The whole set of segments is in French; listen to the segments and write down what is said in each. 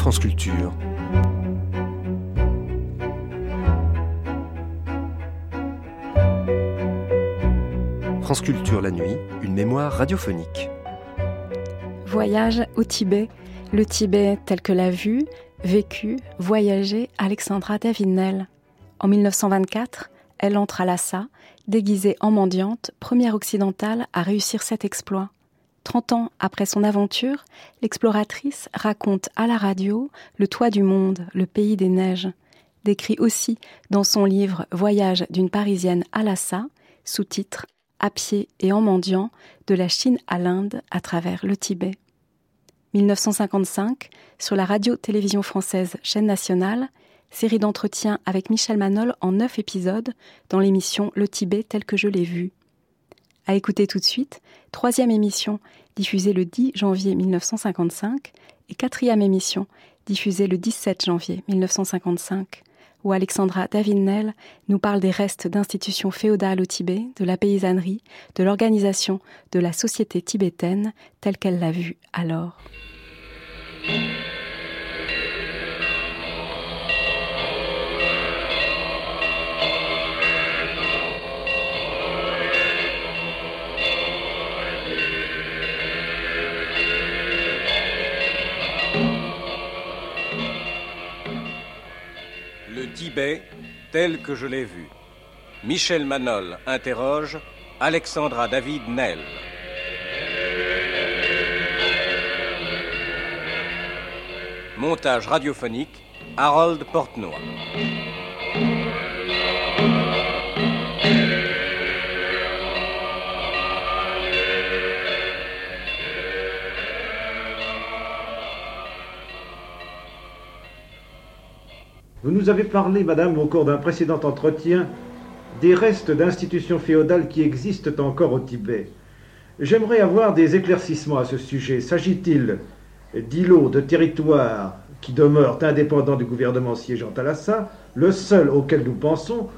France Culture. France Culture la nuit, une mémoire radiophonique. Voyage au Tibet, le Tibet tel que l'a vu, vécu, voyagé Alexandra Davinel. En 1924, elle entre à Lhasa, déguisée en mendiante, première occidentale à réussir cet exploit. Trente ans après son aventure, l'exploratrice raconte à la radio le toit du monde, le pays des neiges. Décrit aussi dans son livre Voyage d'une Parisienne à Lhasa, sous-titre À pied et en mendiant, de la Chine à l'Inde à travers le Tibet. 1955, sur la radio-télévision française chaîne nationale, série d'entretiens avec Michel Manol en neuf épisodes dans l'émission Le Tibet tel que je l'ai vu. À écouter tout de suite, troisième émission diffusée le 10 janvier 1955 et quatrième émission diffusée le 17 janvier 1955, où Alexandra Davinel nous parle des restes d'institutions féodales au Tibet, de la paysannerie, de l'organisation de la société tibétaine telle qu'elle l'a vue alors. Tibet tel que je l'ai vu. Michel Manol interroge Alexandra David Nel. Montage radiophonique Harold Portenoy. Vous nous avez parlé, madame, au cours d'un précédent entretien, des restes d'institutions féodales qui existent encore au Tibet. J'aimerais avoir des éclaircissements à ce sujet. S'agit-il d'îlots, de territoires qui demeurent indépendants du gouvernement siégeant à Lhasa, le seul auquel nous pensons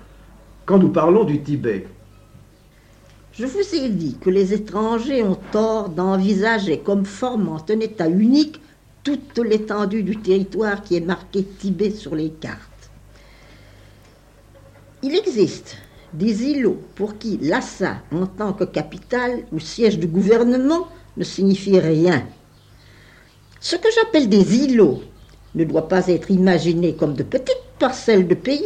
quand nous parlons du Tibet? Je vous ai dit que les étrangers ont tort d'envisager comme formant un État unique toute l'étendue du territoire qui est marqué Tibet sur les cartes. Il existe des îlots pour qui Lhasa, en tant que capitale ou siège du gouvernement, ne signifie rien. Ce que j'appelle des îlots ne doit pas être imaginé comme de petites parcelles de pays,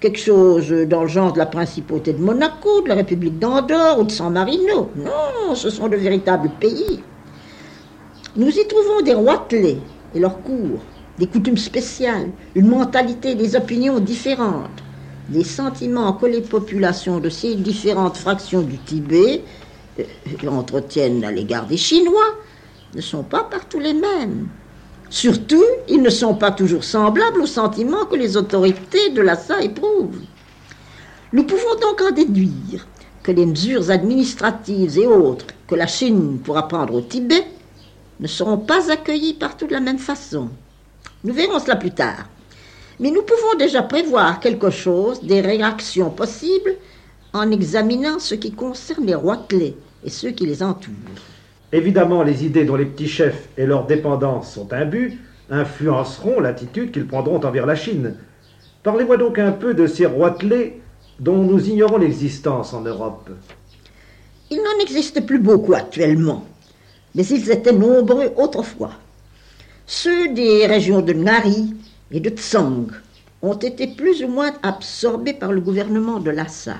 quelque chose dans le genre de la principauté de Monaco, de la République d'Andorre ou de San Marino. Non, ce sont de véritables pays. Nous y trouvons des roitelets et leurs cours, des coutumes spéciales, une mentalité des opinions différentes. Les sentiments que les populations de ces différentes fractions du Tibet euh, entretiennent à l'égard des Chinois ne sont pas partout les mêmes. Surtout, ils ne sont pas toujours semblables aux sentiments que les autorités de Lhasa éprouvent. Nous pouvons donc en déduire que les mesures administratives et autres que la Chine pourra prendre au Tibet ne seront pas accueillis partout de la même façon. Nous verrons cela plus tard. Mais nous pouvons déjà prévoir quelque chose des réactions possibles en examinant ce qui concerne les rois clés et ceux qui les entourent. Évidemment, les idées dont les petits chefs et leurs dépendance sont imbus influenceront l'attitude qu'ils prendront envers la Chine. Parlez-moi donc un peu de ces roitelets dont nous ignorons l'existence en Europe. Il n'en existe plus beaucoup actuellement mais ils étaient nombreux autrefois. Ceux des régions de Nari et de Tsang ont été plus ou moins absorbés par le gouvernement de Lhasa.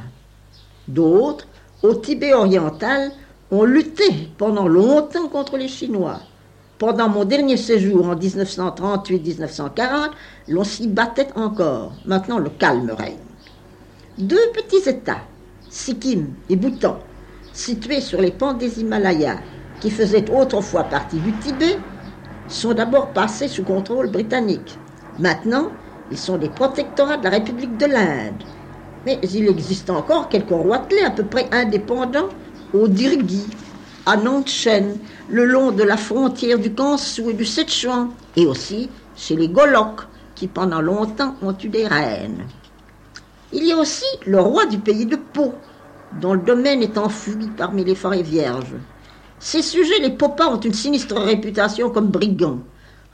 D'autres, au Tibet oriental, ont lutté pendant longtemps contre les Chinois. Pendant mon dernier séjour en 1938-1940, l'on s'y battait encore. Maintenant, le calme règne. Deux petits États, Sikkim et Bhoutan, situés sur les pentes des Himalayas, qui faisaient autrefois partie du Tibet, sont d'abord passés sous contrôle britannique. Maintenant, ils sont des protectorats de la République de l'Inde. Mais il existe encore quelques roitelets à peu près indépendants au Dirgui, à Nantchen, le long de la frontière du Gansu et du Sichuan, et aussi chez les Goloks, qui pendant longtemps ont eu des reines. Il y a aussi le roi du pays de Pau, dont le domaine est enfoui parmi les forêts vierges. Ces sujets, les Popas, ont une sinistre réputation comme brigands.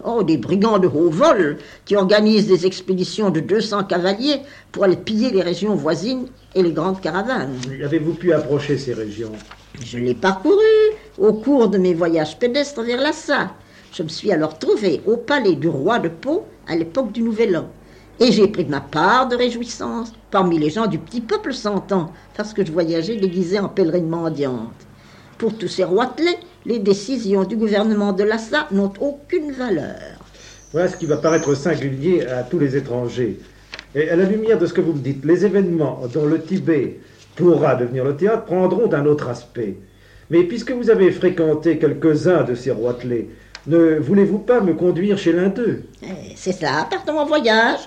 Oh, des brigands de haut vol qui organisent des expéditions de 200 cavaliers pour aller piller les régions voisines et les grandes caravanes. Avez-vous pu approcher ces régions? Je l'ai parcouru au cours de mes voyages pédestres vers Lassa. Je me suis alors trouvé au palais du roi de Pau à l'époque du Nouvel An. Et j'ai pris ma part de réjouissance parmi les gens du petit peuple s'entend, parce que je voyageais déguisé en pèlerine mendiante. Pour tous ces roitelets, les décisions du gouvernement de Lassa n'ont aucune valeur. Voilà ce qui va paraître singulier à tous les étrangers. Et à la lumière de ce que vous me dites, les événements dont le Tibet pourra devenir le théâtre prendront un autre aspect. Mais puisque vous avez fréquenté quelques-uns de ces roitelets, ne voulez-vous pas me conduire chez l'un d'eux? Eh, C'est ça, partons en voyage.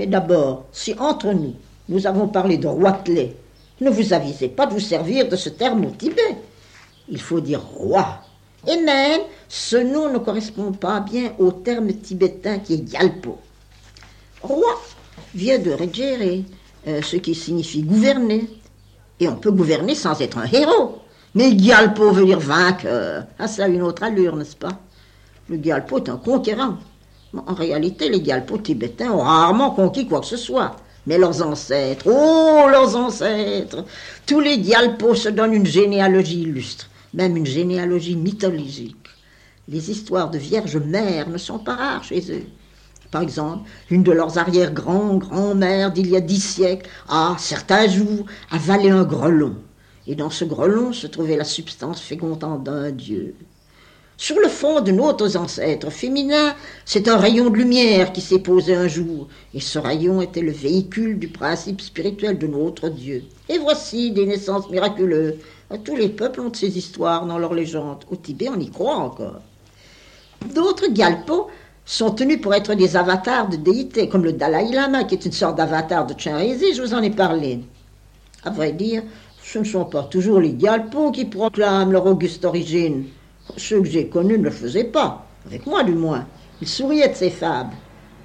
Mais d'abord, si entre nous, nous avons parlé de roitelet, ne vous avisez pas de vous servir de ce terme au Tibet. Il faut dire roi. Et même, ce nom ne correspond pas bien au terme tibétain qui est Gyalpo. Roi vient de regere, euh, ce qui signifie gouverner. Et on peut gouverner sans être un héros. Mais Gyalpo veut dire vainqueur. Ah, ça a une autre allure, n'est-ce pas? Le Gyalpo est un conquérant. En réalité, les Gyalpo tibétains ont rarement conquis quoi que ce soit. Mais leurs ancêtres, oh, leurs ancêtres Tous les Gyalpo se donnent une généalogie illustre, même une généalogie mythologique. Les histoires de vierges mères ne sont pas rares chez eux. Par exemple, une de leurs arrière-grand-grand-mères d'il y a dix siècles a, certains jours, avalé un grelon. Et dans ce grelon se trouvait la substance fécondante d'un dieu. Sur le fond de nos ancêtres féminins, c'est un rayon de lumière qui s'est posé un jour, et ce rayon était le véhicule du principe spirituel de notre Dieu. Et voici des naissances miraculeuses. Tous les peuples ont ces histoires dans leurs légendes. Au Tibet, on y croit encore. D'autres Gyalpo sont tenus pour être des avatars de déités, comme le Dalai Lama, qui est une sorte d'avatar de Chenrezig, je vous en ai parlé. À vrai dire, ce ne sont pas toujours les Gyalpo qui proclament leur auguste origine. Ceux que j'ai connus ne le faisaient pas, avec moi du moins. Ils souriaient de ces fables.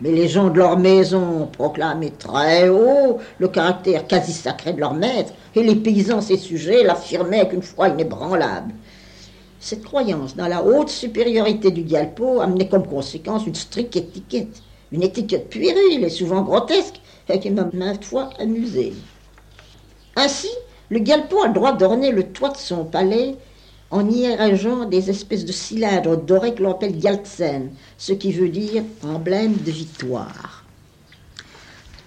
Mais les gens de leur maison proclamaient très haut le caractère quasi sacré de leur maître, et les paysans, ces sujets, l'affirmaient avec une foi inébranlable. Cette croyance dans la haute supériorité du Gyalpo amenait comme conséquence une stricte étiquette, une étiquette puérile et souvent grotesque, et qui m'a maintes fois amusé. Ainsi, le Gyalpo a le droit d'orner le toit de son palais en y érigant des espèces de cylindres dorés que l'on appelle Gyaltsen, ce qui veut dire emblème de victoire.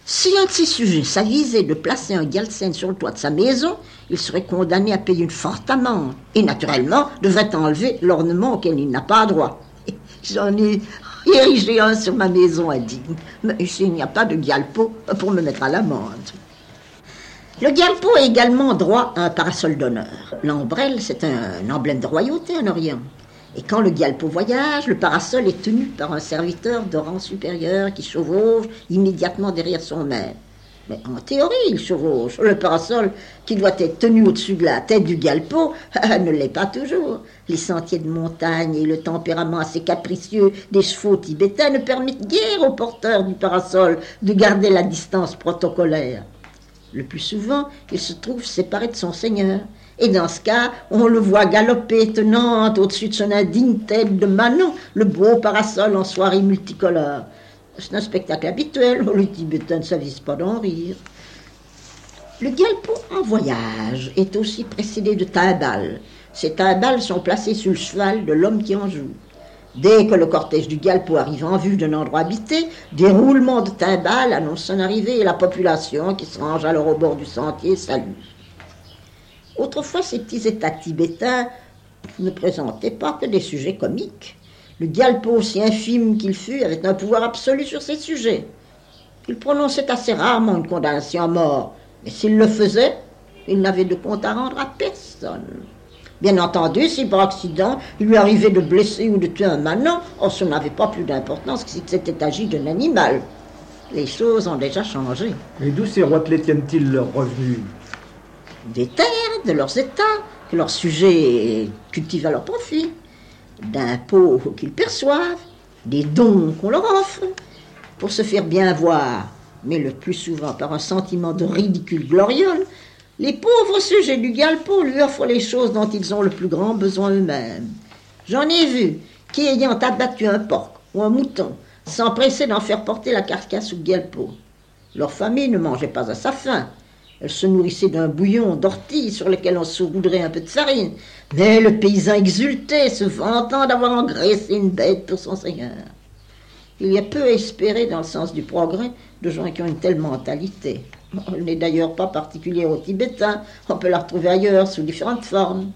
Si un de ses sujets s'avisait de placer un Gyaltsen sur le toit de sa maison, il serait condamné à payer une forte amende et naturellement devrait enlever l'ornement auquel il n'a pas droit. J'en ai érigé un sur ma maison à Digne, mais il n'y a pas de Gyalpo pour me mettre à l'amende. Le Gyalpo a également droit à un parasol d'honneur. L'ombrelle, c'est un emblème de royauté en Orient. Et quand le Gyalpo voyage, le parasol est tenu par un serviteur de rang supérieur qui chevauche immédiatement derrière son maître. Mais en théorie, il chevauche. Le parasol, qui doit être tenu au-dessus de la tête du Gyalpo, ne l'est pas toujours. Les sentiers de montagne et le tempérament assez capricieux des chevaux tibétains ne permettent guère au porteur du parasol de garder la distance protocolaire. Le plus souvent, il se trouve séparé de son seigneur. Et dans ce cas, on le voit galoper tenante au-dessus de son indigne tête de Manon, le beau parasol en soirée multicolore. C'est un spectacle habituel, les Tibétains ne s'avisent pas d'en rire. Le Gyalpo en voyage est aussi précédé de timbales. Ces timbales sont placées sur le cheval de l'homme qui en joue. Dès que le cortège du Gyalpo arrive en vue d'un endroit habité, des roulements de timbales annoncent son arrivée et la population qui se range alors au bord du sentier salue. Autrefois, ces petits États tibétains ne présentaient pas que des sujets comiques. Le Galpo, aussi infime qu'il fût, avait un pouvoir absolu sur ces sujets. Il prononçait assez rarement une condamnation à mort, mais s'il le faisait, il n'avait de compte à rendre à personne. Bien entendu, si par accident il lui arrivait de blesser ou de tuer un manant, oh, ça n'avait pas plus d'importance que si c'était agi d'un animal. Les choses ont déjà changé. Et d'où ces roitelets tiennent-ils leurs revenus? Des terres, de leurs états, que leurs sujets cultivent à leur profit, d'impôts qu'ils perçoivent, des dons qu'on leur offre, pour se faire bien voir, mais le plus souvent par un sentiment de ridicule gloriole, les pauvres sujets du Galpo lui offrent les choses dont ils ont le plus grand besoin eux-mêmes. J'en ai vu qui, ayant abattu un porc ou un mouton, s'empressaient d'en faire porter la carcasse au Galpo. Leur famille ne mangeait pas à sa faim. Elle se nourrissait d'un bouillon d'ortie sur lequel on saupoudrait un peu de farine. Mais le paysan exultait, se vantant d'avoir engraissé une bête pour son seigneur. Il y a peu à espérer dans le sens du progrès de gens qui ont une telle mentalité. Elle n'est d'ailleurs pas particulière aux Tibétains, on peut la retrouver ailleurs sous différentes formes.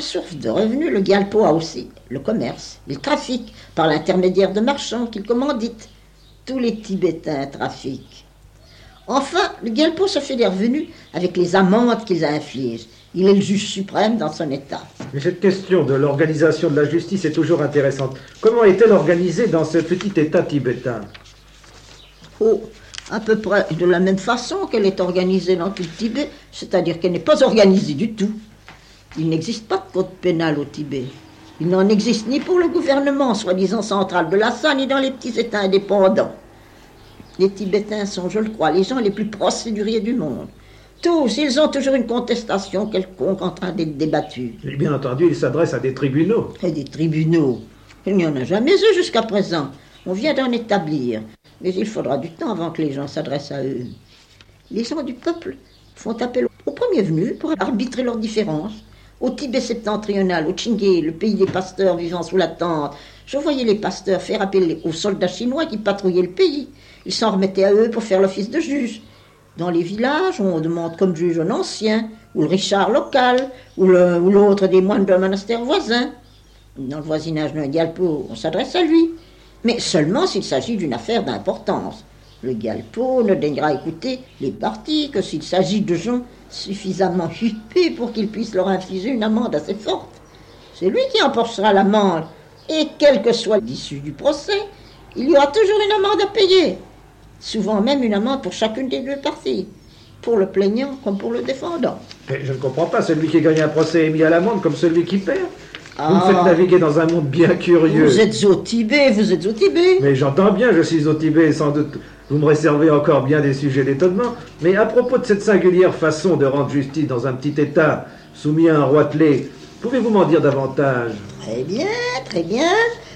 Comme source de revenus, le Galpo a aussi le commerce, le trafic, par l'intermédiaire de marchands qu'il commandite. Tous les Tibétains trafiquent. Enfin, le Galpo se fait des revenus avec les amendes qu'ils infligent. Il est le juge suprême dans son État. Mais cette question de l'organisation de la justice est toujours intéressante. Comment est-elle organisée dans ce petit État tibétain? Oh, à peu près de la même façon qu'elle est organisée dans tout le Tibet, c'est-à-dire qu'elle n'est pas organisée du tout. Il n'existe pas de code pénal au Tibet. Il n'en existe ni pour le gouvernement, soi-disant central de Lhasa, ni dans les petits États indépendants. Les Tibétains sont, je le crois, les gens les plus procéduriers du monde. Tous, ils ont toujours une contestation quelconque en train d'être débattue. Et bien entendu, ils s'adressent à des tribunaux. Et des tribunaux. Il n'y en a jamais eu jusqu'à présent. On vient d'en établir. Mais il faudra du temps avant que les gens s'adressent à eux. Les gens du peuple font appel aux premiers venus pour arbitrer leurs différences. Au Tibet septentrional, au Chingé, le pays des pasteurs vivant sous la tente, je voyais les pasteurs faire appel aux soldats chinois qui patrouillaient le pays. Ils s'en remettaient à eux pour faire l'office de juge. Dans les villages, on demande comme juge un ancien, ou le Richard local, ou l'autre des moines d'un monastère voisin. Dans le voisinage d'un Galpo, on s'adresse à lui, mais seulement s'il s'agit d'une affaire d'importance. Le Galpo ne daignera écouter les partis que s'il s'agit de gens suffisamment huppés pour qu'il puisse leur infliger une amende assez forte. C'est lui qui emportera l'amende, et quel que soit l'issue du procès, il y aura toujours une amende à payer. Souvent même une amende pour chacune des deux parties, pour le plaignant comme pour le défendant. Mais je ne comprends pas, celui qui gagne un procès est mis à l'amende comme celui qui perd. Vous me Ah. faites naviguer dans un monde bien curieux. Vous êtes au Tibet, vous êtes au Tibet. Mais j'entends bien, je suis au Tibet, sans doute. Vous me réservez encore bien des sujets d'étonnement. Mais à propos de cette singulière façon de rendre justice dans un petit État soumis à un roitelet, pouvez-vous m'en dire davantage? Très bien, très bien.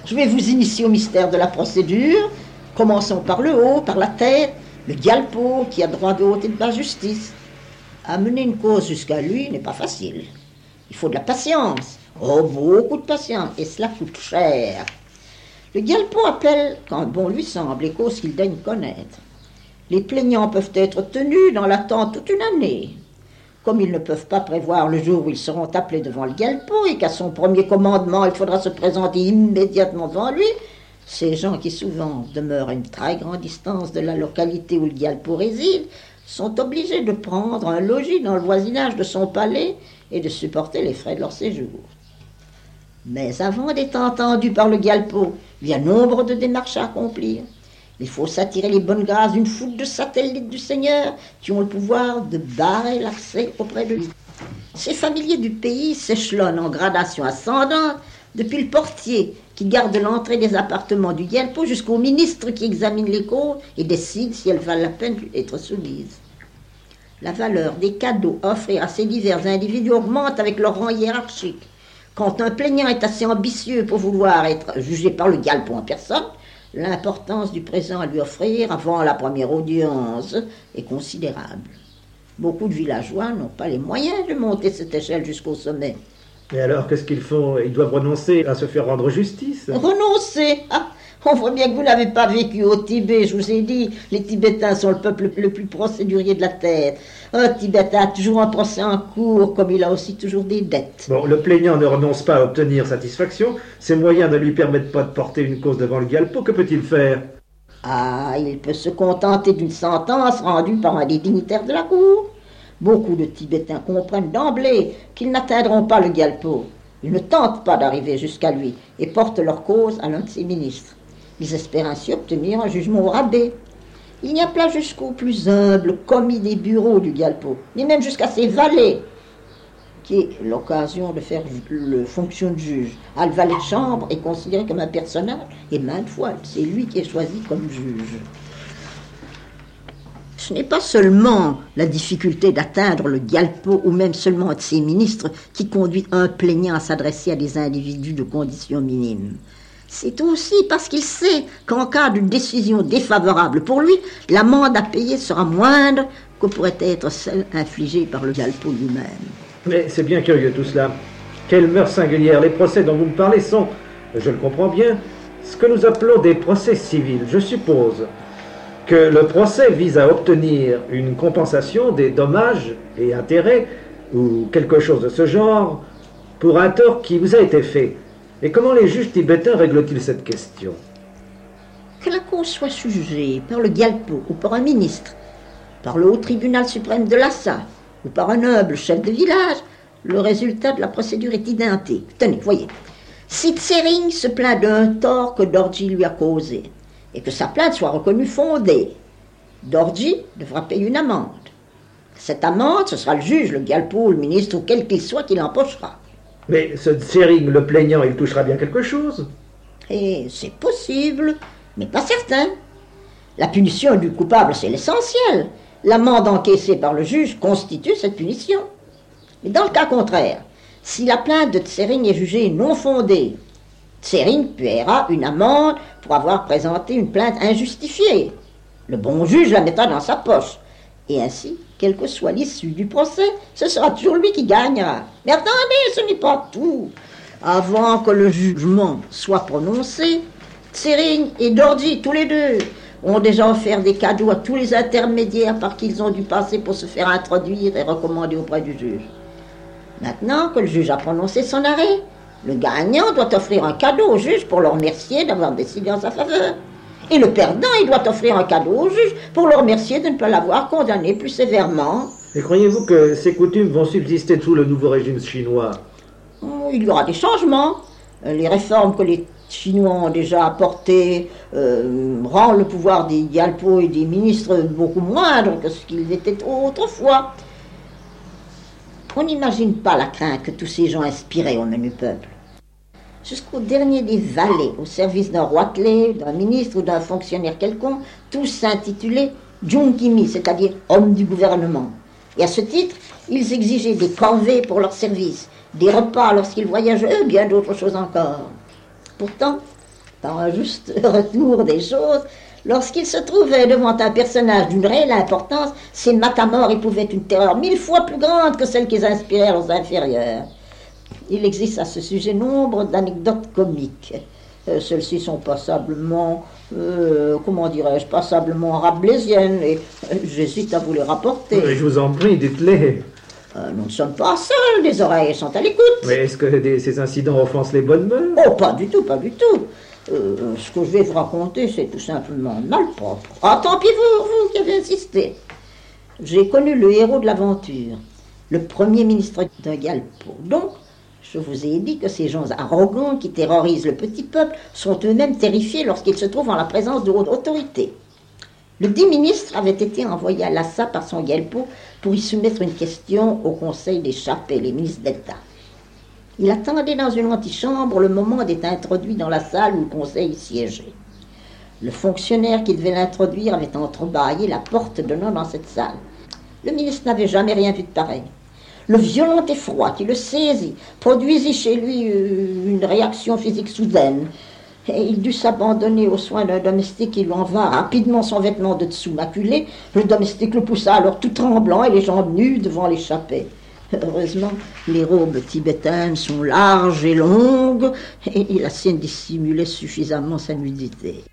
Je vais vous initier au mystère de la procédure. Commençons par le haut, par la tête, le Galpo qui a droit de haute et de basse justice. Amener une cause jusqu'à lui n'est pas facile. Il faut de la patience. Oh, beaucoup de patience. Et cela coûte cher. Le Galpo appelle, quand bon lui semble, les causes qu'il daigne connaître. Les plaignants peuvent être tenus dans l'attente toute une année. Comme ils ne peuvent pas prévoir le jour où ils seront appelés devant le Galpo et qu'à son premier commandement il faudra se présenter immédiatement devant lui, ces gens qui souvent demeurent à une très grande distance de la localité où le Galpo réside sont obligés de prendre un logis dans le voisinage de son palais et de supporter les frais de leur séjour. Mais avant d'être entendu par le Galpo, il y a nombre de démarches à accomplir. Il faut s'attirer les bonnes grâces d'une foule de satellites du Seigneur qui ont le pouvoir de barrer l'accès auprès de lui. Ces familiers du pays s'échelonnent en gradation ascendante depuis le portier qui garde l'entrée des appartements du Yelpo jusqu'au ministre qui examine les causes et décide si elles valent la peine d'être soumises. La valeur des cadeaux offerts à ces divers individus augmente avec leur rang hiérarchique. Quand un plaignant est assez ambitieux pour vouloir être jugé par le Galpo en personne, l'importance du présent à lui offrir avant la première audience est considérable. Beaucoup de villageois n'ont pas les moyens de monter cette échelle jusqu'au sommet. Mais alors, qu'est-ce qu'ils font? Ils doivent renoncer à se faire rendre justice? Renoncer ah, On voit bien que vous n'avez pas vécu au Tibet, je vous ai dit. Les Tibétains sont le peuple le plus procédurier de la Terre. Un Tibétain a toujours un procès en cours, comme il a aussi toujours des dettes. Bon, le plaignant ne renonce pas à obtenir satisfaction. Ses moyens ne lui permettent pas de porter une cause devant le Galpo. Que peut-il faire? Ah, il peut se contenter d'une sentence rendue par un des dignitaires de la Cour. Beaucoup de Tibétains comprennent d'emblée qu'ils n'atteindront pas le Galpo. Ils ne tentent pas d'arriver jusqu'à lui et portent leur cause à l'un de ses ministres. Ils espèrent ainsi obtenir un jugement au rabais. Il n'y a pas jusqu'au plus humble commis des bureaux du Galpo, ni même jusqu'à ses valets, qui est l'occasion de faire le fonction de juge. Ah, le valet de chambre est considéré comme un personnage, et maintes fois, c'est lui qui est choisi comme juge. Ce n'est pas seulement la difficulté d'atteindre le Galpo ou même seulement de ses ministres qui conduit un plaignant à s'adresser à des individus de conditions minimes. C'est aussi parce qu'il sait qu'en cas de décision défavorable pour lui, l'amende à payer sera moindre que pourrait être celle infligée par le Galpo lui-même. Mais c'est bien curieux tout cela. Quelle mœurs singulière Les procès dont vous me parlez sont, je le comprends bien, ce que nous appelons des procès civils. Je suppose que le procès vise à obtenir une compensation des dommages et intérêts ou quelque chose de ce genre pour un tort qui vous a été fait. Et comment les juges tibétains règlent-ils cette question? Que la cause soit jugée par le Galpo ou par un ministre, par le haut tribunal suprême de Lhasa ou par un noble chef de village, le résultat de la procédure est identique. Tenez, voyez. Si Tsering se plaint d'un tort que Dorji lui a causé, et que sa plainte soit reconnue fondée, Dorji devra payer une amende. Cette amende, ce sera le juge, le galpo, le ministre ou quel qu'il soit qui l'empochera. Mais ce Tsering, le plaignant, il touchera bien quelque chose. Et c'est possible, mais pas certain. La punition du coupable, c'est l'essentiel. L'amende encaissée par le juge constitue cette punition. Mais dans le cas contraire, si la plainte de Tsering est jugée non fondée, Tsering paiera une amende pour avoir présenté une plainte injustifiée. Le bon juge la mettra dans sa poche. Et ainsi, quelle que soit l'issue du procès, ce sera toujours lui qui gagnera. Mais attendez, ce n'est pas tout. Avant que le jugement soit prononcé, Tsering et Dordi, tous les deux, ont déjà offert des cadeaux à tous les intermédiaires par qui ils ont dû passer pour se faire introduire et recommander auprès du juge. Maintenant que le juge a prononcé son arrêt, le gagnant doit offrir un cadeau au juge pour le remercier d'avoir décidé en sa faveur. Et le perdant, il doit offrir un cadeau au juge pour le remercier de ne pas l'avoir condamné plus sévèrement. Et croyez-vous que ces coutumes vont subsister sous le nouveau régime chinois? Oh, Il y aura des changements. Euh, les réformes que les Chinois ont déjà apportées euh, rendent le pouvoir des Gyalpo et des ministres beaucoup moindre que ce qu'il était autrefois. On n'imagine pas la crainte que tous ces gens inspiraient au menu peuple jusqu'au dernier des valets, au service d'un roi clé, d'un ministre ou d'un fonctionnaire quelconque, tous s'intitulaient Junkimi, c'est-à-dire homme du gouvernement. Et à ce titre, ils exigeaient des corvées pour leur service, des repas lorsqu'ils voyageaient, et bien d'autres choses encore. Pourtant, par un juste retour des choses, lorsqu'ils se trouvaient devant un personnage d'une réelle importance, ces matamores éprouvaient une terreur mille fois plus grande que celle qu'ils inspirèrent aux inférieurs. Il existe à ce sujet nombre d'anecdotes comiques. Euh, celles-ci sont passablement, euh, comment dirais-je, passablement rabelaisiennes et euh, j'hésite à vous les rapporter. je vous en prie, dites-les. nous ne sommes pas seuls, les oreilles sont à l'écoute. Mais est-ce que ces incidents offensent les bonnes mœurs? Oh, pas du tout, pas du tout. ce que je vais vous raconter, c'est tout simplement malpropre. Ah, tant pis vous, vous qui avez insisté. J'ai connu le héros de l'aventure, le premier ministre de Galpo. Donc, je vous ai dit que ces gens arrogants qui terrorisent le petit peuple sont eux-mêmes terrifiés lorsqu'ils se trouvent en la présence de haute autorité. Le dit ministre avait été envoyé à Lhasa par son Guelpo pour y soumettre une question au Conseil des les ministres d'État. Il attendait dans une antichambre le moment d'être introduit dans la salle où le conseil siégeait. Le fonctionnaire qui devait l'introduire avait entrebâillé la porte donnant dans cette salle. Le ministre n'avait jamais rien vu de pareil. Le violent effroi qui le saisit produisit chez lui euh, une réaction physique soudaine. Il dut s'abandonner aux soins d'un domestique qui lui enva rapidement son vêtement de dessous maculé. Le domestique le poussa alors tout tremblant et les jambes nues devant l'échappée. Heureusement, les robes tibétaines sont larges et longues, et la sienne dissimulait suffisamment sa nudité.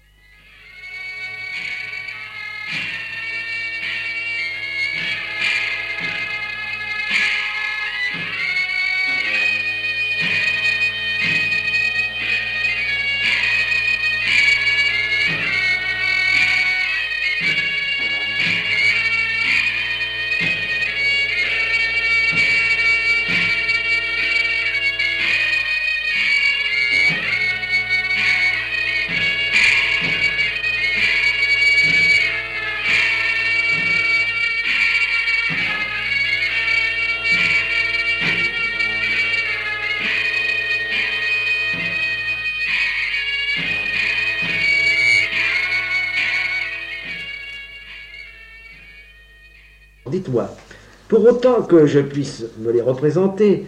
Que je puisse me les représenter,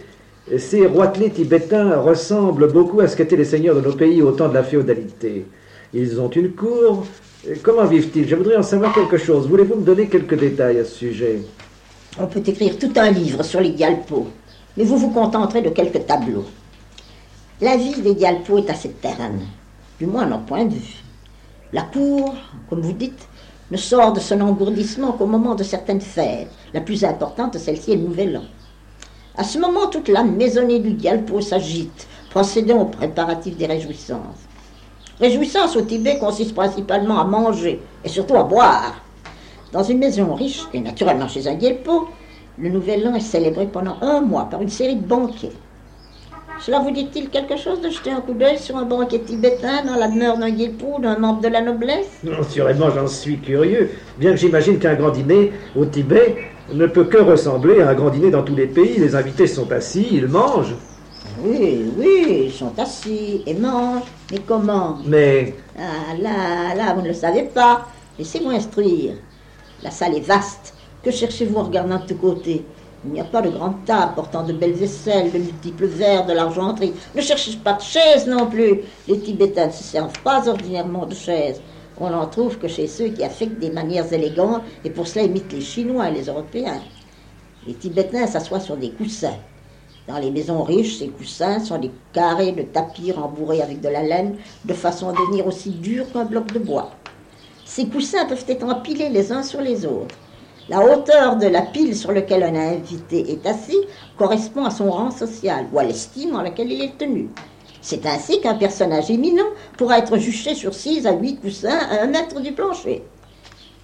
ces roitelets tibétains ressemblent beaucoup à ce qu'étaient les seigneurs de nos pays au temps de la féodalité. Ils ont une cour. Comment vivent-ils? Je voudrais en savoir quelque chose. Voulez-vous me donner quelques détails à ce sujet? On peut écrire tout un livre sur les Galpos, mais vous vous contenterez de quelques tableaux. La vie des Galpos est assez terne, du moins à notre point de vue. La cour, comme vous dites, ne sort de son engourdissement qu'au moment de certaines fêtes. La plus importante, celle-ci, est le Nouvel An. À ce moment, toute la maisonnée du Galpo s'agite, procédant aux préparatifs des réjouissances. Réjouissances au Tibet consistent principalement à manger et surtout à boire. Dans une maison riche, et naturellement chez un Galpo, le Nouvel An est célébré pendant un mois par une série de banquets. Cela vous dit-il quelque chose de jeter un coup d'œil sur un banquet tibétain dans la demeure d'un guilpou, d'un membre de la noblesse? Non, sûrement, j'en suis curieux, bien que j'imagine qu'un grand dîner au Tibet ne peut que ressembler à un grand dîner dans tous les pays. Les invités sont assis, ils mangent. Oui, oui, ils sont assis et mangent. Mais comment? Mais. Ah là, là, vous ne le savez pas. Laissez-moi instruire. La salle est vaste. Que cherchez-vous en regardant de tous côtés? Il n'y a pas de grande table portant de belles vaisselles, de multiples verres, de l'argenterie. Ne cherchez pas de chaises non plus. Les Tibétains ne se servent pas ordinairement de chaises. On n'en trouve que chez ceux qui affectent des manières élégantes et pour cela imitent les Chinois et les Européens. Les Tibétains s'assoient sur des coussins. Dans les maisons riches, ces coussins sont des carrés de tapis rembourrés avec de la laine, de façon à devenir aussi durs qu'un bloc de bois. Ces coussins peuvent être empilés les uns sur les autres. La hauteur de la pile sur laquelle un invité est assis correspond à son rang social ou à l'estime en laquelle il est tenu. C'est ainsi qu'un personnage éminent pourra être juché sur 6 à 8 coussins à un mètre du plancher.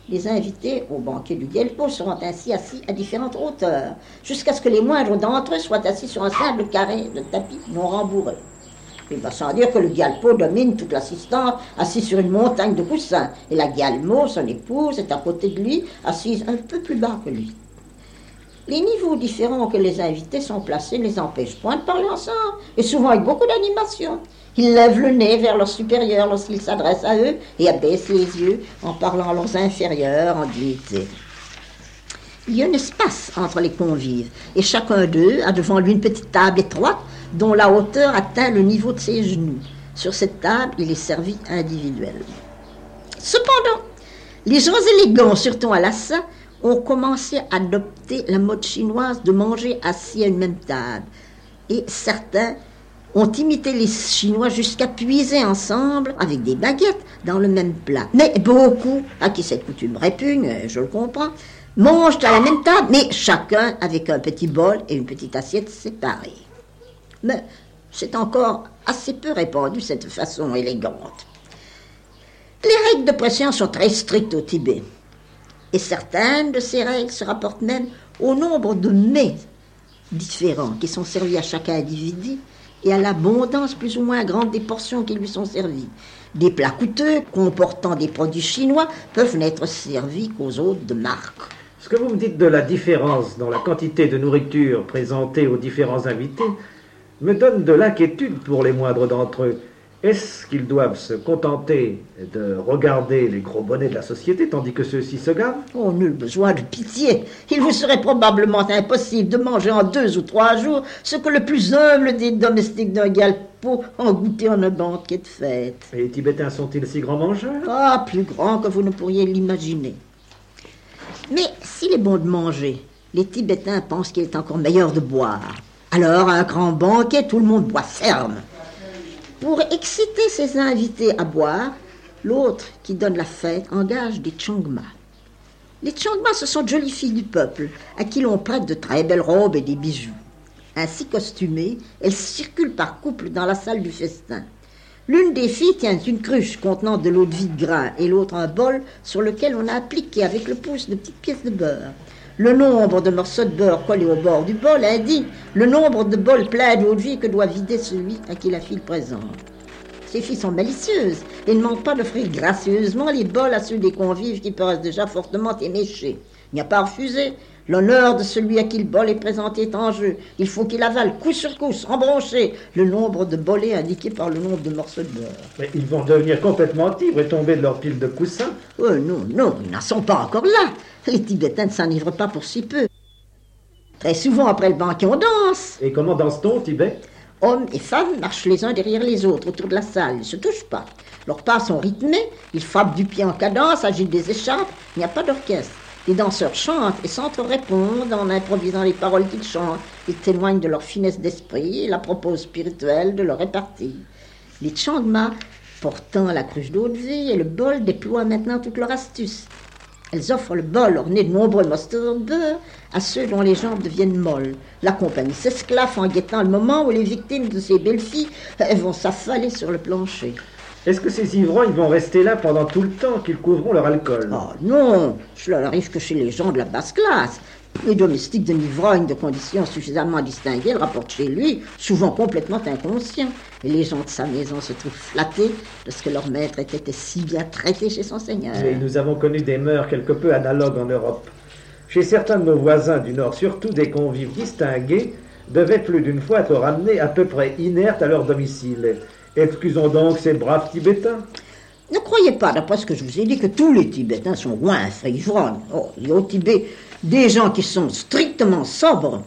Les invités au banquet du Guelpo seront ainsi assis à différentes hauteurs, jusqu'à ce que les moindres d'entre eux soient assis sur un simple carré de tapis non rembourré. Il va sans dire que le Galpo domine toute l'assistance, assis sur une montagne de coussins. Et la Galmo, son épouse, est à côté de lui, assise un peu plus bas que lui. Les niveaux différents que les invités sont placés ne les empêchent point de parler ensemble, et souvent avec beaucoup d'animation. Ils lèvent le nez vers leurs supérieurs lorsqu'ils s'adressent à eux et abaissent les yeux en parlant à leurs inférieurs en dignité. Il y a un espace entre les convives, et chacun d'eux a devant lui une petite table étroite dont la hauteur atteint le niveau de ses genoux. Sur cette table, il est servi individuellement. Cependant, les gens élégants, surtout à Lhasa, ont commencé à adopter la mode chinoise de manger assis à une même table. Et certains ont imité les Chinois jusqu'à puiser ensemble avec des baguettes dans le même plat. Mais beaucoup, à qui cette coutume répugne, je le comprends, mangent à la même table, mais chacun avec un petit bol et une petite assiette séparée. Mais c'est encore assez peu répandu cette façon élégante. Les règles de pression sont très strictes au Tibet. Et certaines de ces règles se rapportent même au nombre de mets différents qui sont servis à chaque individu et à l'abondance plus ou moins grande des portions qui lui sont servies. Des plats coûteux comportant des produits chinois peuvent n'être servis qu'aux hôtes de marque. Ce que vous me dites de la différence dans la quantité de nourriture présentée aux différents invités me donne de l'inquiétude pour les moindres d'entre eux. Est-ce qu'ils doivent se contenter de regarder les gros bonnets de la société tandis que ceux-ci se gavent? Oh, nul besoin de pitié. Il vous serait probablement impossible de manger en deux ou trois jours ce que le plus humble des domestiques d'un galpo ont goûté en un banquet de fête. Et les Tibétains sont-ils si grands mangeurs? Ah, plus grands que vous ne pourriez l'imaginer. Mais s'il est bon de manger, les Tibétains pensent qu'il est encore meilleur de boire. Alors, à un grand banquet, tout le monde boit ferme. Pour exciter ses invités à boire, l'autre qui donne la fête engage des Chongma. Les Chongma, ce sont de jolies filles du peuple, à qui l'on prête de très belles robes et des bijoux. Ainsi costumées, elles circulent par couple dans la salle du festin. L'une des filles tient une cruche contenant de l'eau de vie de grain et l'autre un bol sur lequel on a appliqué avec le pouce de petites pièces de beurre. Le nombre de morceaux de beurre collés au bord du bol indique le nombre de bols pleins d'eau de vie que doit vider celui à qui la fille présente. Ces filles sont malicieuses et ne manquent pas d'offrir gracieusement les bols à ceux des convives qui paraissent déjà fortement éméchés. Il n'y a pas à refuser. L'honneur de celui à qui le bol est présenté est en jeu. Il faut qu'il avale coup sur coup, sans broncher, le nombre de bolets indiqué par le nombre de morceaux de beurre. Mais ils vont devenir complètement ivres et tomber de leur pile de coussins. Oh non, non, ils n'en sont pas encore là. Les Tibétains ne s'enivrent pas pour si peu. Très souvent, après le banquet, on danse. Et comment danse-t-on au Tibet? Hommes et femmes marchent les uns derrière les autres autour de la salle. Ils ne se touchent pas. Leurs pas sont rythmés. Ils frappent du pied en cadence, agitent des écharpes. Il n'y a pas d'orchestre. Les danseurs chantent et s'entre-répondent en improvisant les paroles qu'ils chantent. Ils témoignent de leur finesse d'esprit et la propos spirituelle de leur répartie. Les Changma, portant la cruche d'eau de vie et le bol, déploient maintenant toute leur astuce. Elles offrent le bol orné de nombreux morceaux de à ceux dont les jambes deviennent molles. La compagnie s'esclaffe en guettant le moment où les victimes de ces belles filles vont s'affaler sur le plancher. Est-ce que ces ivrognes vont rester là pendant tout le temps qu'ils couvront leur alcool? Oh non, cela n'arrive que chez les gens de la basse classe. Les domestiques d'un ivrogne de conditions suffisamment distinguées le rapportent chez lui, souvent complètement inconscient. Et les gens de sa maison se trouvent flattés de ce que leur maître ait été si bien traité chez son seigneur. Et nous avons connu des mœurs quelque peu analogues en Europe. Chez certains de nos voisins du Nord, surtout des convives distingués, devaient plus d'une fois être ramenés à peu près inertes à leur domicile. Excusons donc ces braves Tibétains. Ne croyez pas, d'après ce que je vous ai dit, que tous les Tibétains sont et ivrognes. Oh, il y a au Tibet des gens qui sont strictement sobres.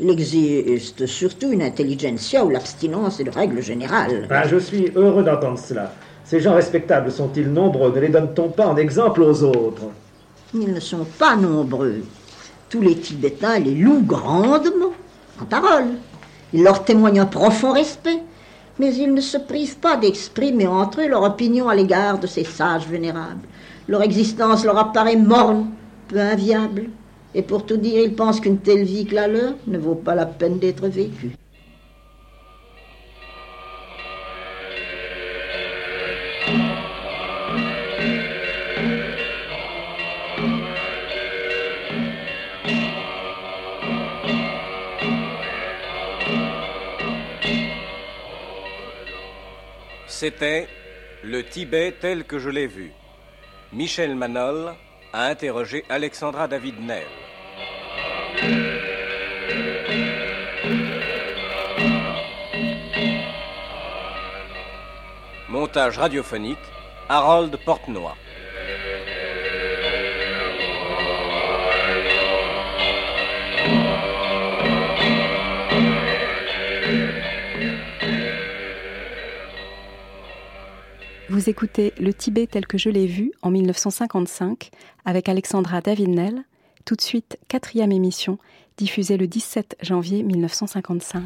Il existe surtout une intelligentsia où l'abstinence est de règle générale. Ah, je suis heureux d'entendre cela. Ces gens respectables sont-ils nombreux? Ne les donne-t-on pas en exemple aux autres? Ils ne sont pas nombreux. Tous les Tibétains les louent grandement, en parole. Ils leur témoignent un profond respect, mais ils ne se privent pas d'exprimer entre eux leur opinion à l'égard de ces sages vénérables. Leur existence leur apparaît morne, peu inviable, et pour tout dire, ils pensent qu'une telle vie que la leur ne vaut pas la peine d'être vécue. C'était Le Tibet tel que je l'ai vu. Michel Manol a interrogé Alexandra David Nel. Montage radiophonique Harold Portenoy. Vous écoutez Le Tibet tel que je l'ai vu en 1955 avec Alexandra David-Nel, tout de suite quatrième émission diffusée le 17 janvier 1955.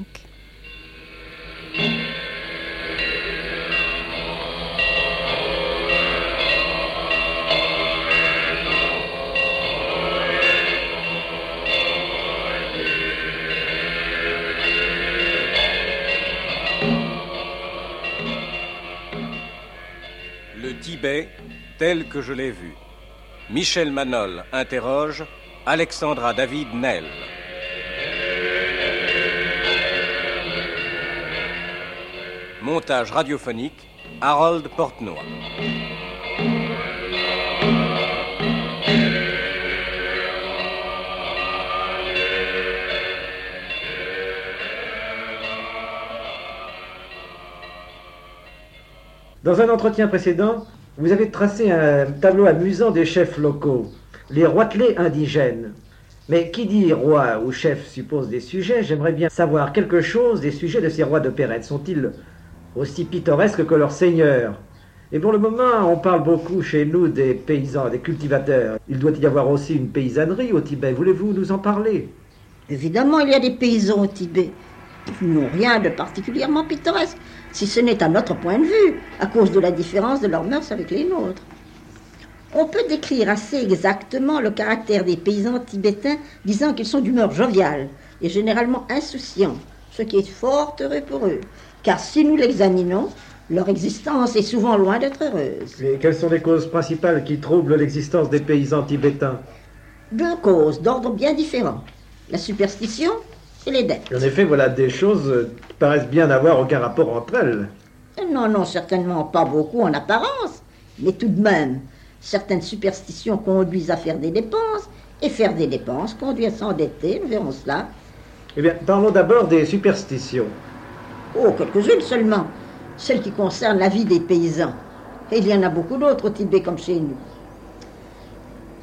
Tel que je l'ai vu. Michel Manol interroge Alexandra David Nel. Montage radiophonique Harold Portnoy. Dans un entretien précédent, vous avez tracé un tableau amusant des chefs locaux, les roitelets indigènes. Mais qui dit roi ou chef suppose des sujets, j'aimerais bien savoir quelque chose des sujets de ces rois de Pérette. Sont-ils aussi pittoresques que leurs seigneurs Et pour le moment, on parle beaucoup chez nous des paysans, des cultivateurs. Il doit y avoir aussi une paysannerie au Tibet. Voulez-vous nous en parler? Évidemment, il y a des paysans au Tibet. N'ont rien de particulièrement pittoresque, si ce n'est à notre point de vue, à cause de la différence de leurs mœurs avec les nôtres. On peut décrire assez exactement le caractère des paysans tibétains, disant qu'ils sont d'humeur joviale et généralement insouciants, ce qui est fort heureux pour eux. Car si nous l'examinons, leur existence est souvent loin d'être heureuse. Et quelles sont les causes principales qui troublent l'existence des paysans tibétains? Deux causes d'ordre bien différent. La superstition et les dettes. En effet, voilà des choses qui paraissent bien n'avoir aucun rapport entre elles. Non, non, certainement pas beaucoup en apparence, mais tout de même, certaines superstitions conduisent à faire des dépenses, et faire des dépenses conduit à s'endetter, nous verrons cela. Eh bien, parlons d'abord des superstitions. Oh, quelques-unes seulement, celles qui concernent la vie des paysans. Et il y en a beaucoup d'autres au Tibet comme chez nous.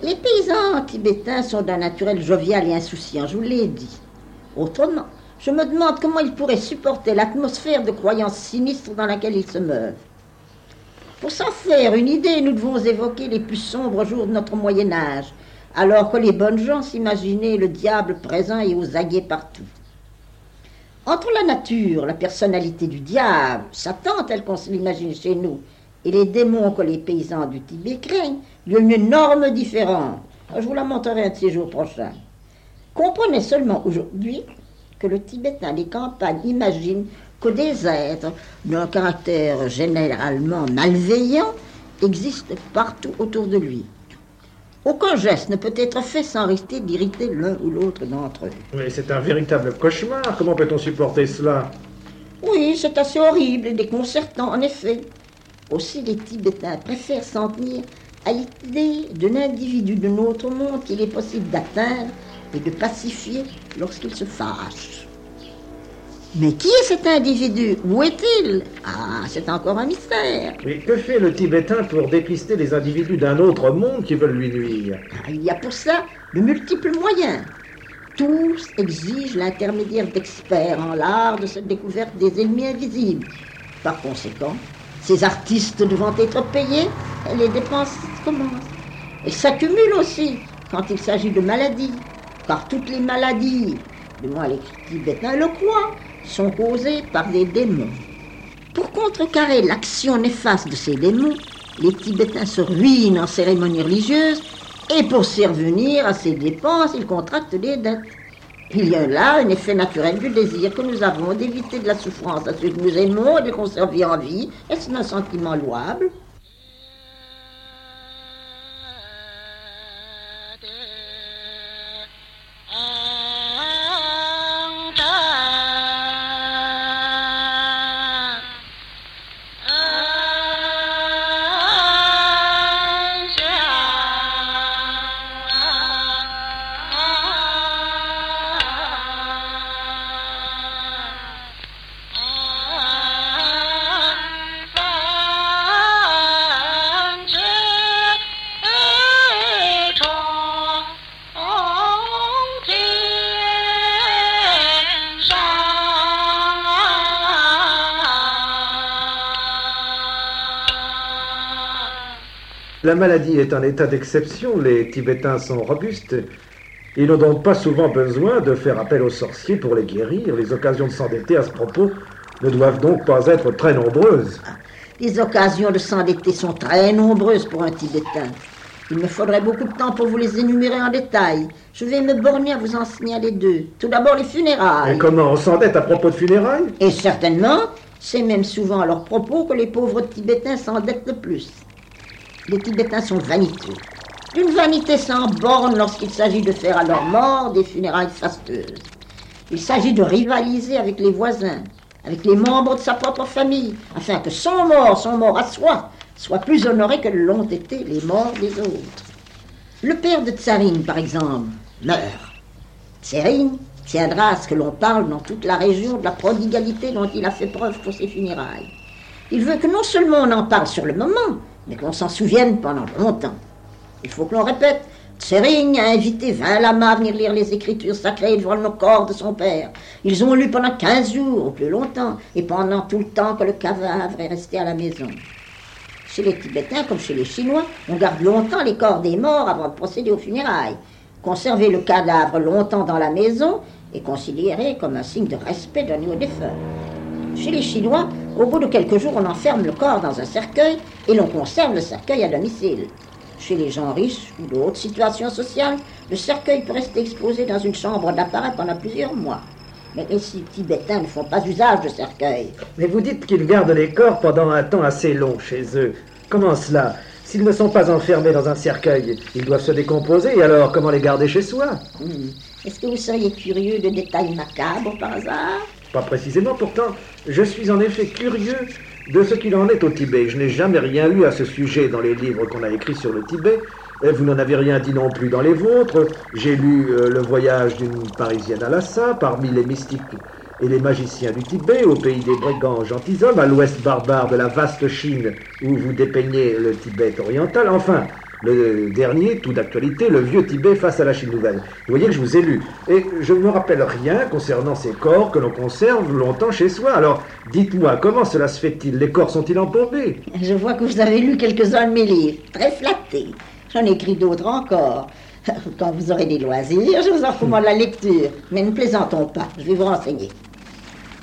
Les paysans tibétains sont d'un naturel jovial et insouciant, je vous l'ai dit. Autrement, je me demande comment ils pourraient supporter l'atmosphère de croyances sinistres dans laquelle ils se meuvent. Pour s'en faire une idée, nous devons évoquer les plus sombres jours de notre Moyen Âge, alors que les bonnes gens s'imaginaient le diable présent et aux aguets partout. Entre la nature, la personnalité du diable, Satan tel qu'on l'imagine chez nous, et les démons que les paysans du Tibet craignent, il y a une énorme différence. Je vous la montrerai un de ces jours prochains. Comprenez seulement aujourd'hui que le Tibétain des campagnes imagine que des êtres d'un caractère généralement malveillant existent partout autour de lui. Aucun geste ne peut être fait sans risquer d'irriter l'un ou l'autre d'entre eux. Mais c'est un véritable cauchemar. Comment peut-on supporter cela? Oui, c'est assez horrible et déconcertant, en effet. Aussi, les Tibétains préfèrent s'en tenir à l'idée d'un individu de notre monde qu'il est possible d'atteindre et de pacifier lorsqu'il se fâche. Mais qui est cet individu? Où est-il? Ah, c'est encore un mystère. Mais que fait le Tibétain pour dépister les individus d'un autre monde qui veulent lui nuire? Ah, Il y a pour cela de multiples moyens. Tous exigent l'intermédiaire d'experts en l'art de cette découverte des ennemis invisibles. Par conséquent, ces artistes devant être payés, les dépenses commencent. Elles s'accumulent aussi quand il s'agit de maladies, car toutes les maladies, du moins les Tibétains le croient, sont causées par des démons. Pour contrecarrer l'action néfaste de ces démons, les Tibétains se ruinent en cérémonies religieuses et pour survenir à ces dépenses, ils contractent des dettes. Il y a là un effet naturel du désir que nous avons d'éviter de la souffrance à ceux que nous aimons et de conserver en vie. Est-ce un sentiment louable? La maladie est un état d'exception, les Tibétains sont robustes. Ils n'ont donc pas souvent besoin de faire appel aux sorciers pour les guérir. Les occasions de s'endetter à ce propos ne doivent donc pas être très nombreuses. Les occasions de s'endetter sont très nombreuses pour un Tibétain. Il me faudrait beaucoup de temps pour vous les énumérer en détail. Je vais me borner à vous en signaler deux. Tout d'abord les Et funérailles. comment on s'endette à propos de funérailles? Et certainement, c'est même souvent à leur propos que les pauvres Tibétains s'endettent le plus. Les Tibétains sont vaniteux. D'une vanité sans borne lorsqu'il s'agit de faire à leur mort des funérailles fasteuses. Il s'agit de rivaliser avec les voisins, avec les membres de sa propre famille, afin que son mort, son mort à soi, soit plus honoré que l'ont été les morts des autres. Le père de Tsarine, par exemple, meurt. Tsarine tiendra à ce que l'on parle dans toute la région de la prodigalité dont il a fait preuve pour ses funérailles. Il veut que non seulement on en parle sur le moment, mais qu'on s'en souvienne pendant longtemps. Il faut que l'on répète. Tsering a invité vingt lamas à venir lire les écritures sacrées devant le corps de son père. Ils ont lu pendant quinze jours, ou plus longtemps, et pendant tout le temps que le cadavre est resté à la maison. Chez les Tibétains, comme chez les Chinois, on garde longtemps les corps des morts avant de procéder aux funérailles. Conserver le cadavre longtemps dans la maison est considéré comme un signe de respect donné au défunt. Chez les Chinois, au bout de quelques jours, on enferme le corps dans un cercueil et l'on conserve le cercueil à domicile. Chez les gens riches ou de haute situation sociale, le cercueil peut rester exposé dans une chambre d'appareil pendant plusieurs mois. Mais les Tibétains ne font pas usage de cercueil. Mais vous dites qu'ils gardent les corps pendant un temps assez long chez eux. Comment cela? S'ils ne sont pas enfermés dans un cercueil, ils doivent se décomposer, et alors comment les garder chez soi? Hmm. Est-ce que vous seriez curieux de détails macabres par hasard? Pas précisément, pourtant, je suis en effet curieux de ce qu'il en est au Tibet. Je n'ai jamais rien lu à ce sujet dans les livres qu'on a écrits sur le Tibet. Et Vous n'en avez rien dit non plus dans les vôtres. J'ai lu euh, Le voyage d'une Parisienne à Lhasa, parmi les mystiques et les magiciens du Tibet, au pays des brigands gentilshommes, à l'ouest barbare de la vaste Chine, où vous dépeignez le Tibet oriental. Enfin, le dernier, tout d'actualité, le vieux Tibet face à la Chine nouvelle. Vous voyez que je vous ai lu. Et je ne me rappelle rien concernant ces corps que l'on conserve longtemps chez soi. Alors, dites-moi, comment cela se fait-il? Les corps sont-ils embombés Je vois que vous avez lu quelques-uns de mes livres. Très flatté. J'en ai écrit d'autres encore. Quand vous aurez des loisirs, je vous en recommande la lecture. Mais ne plaisantons pas, je vais vous renseigner.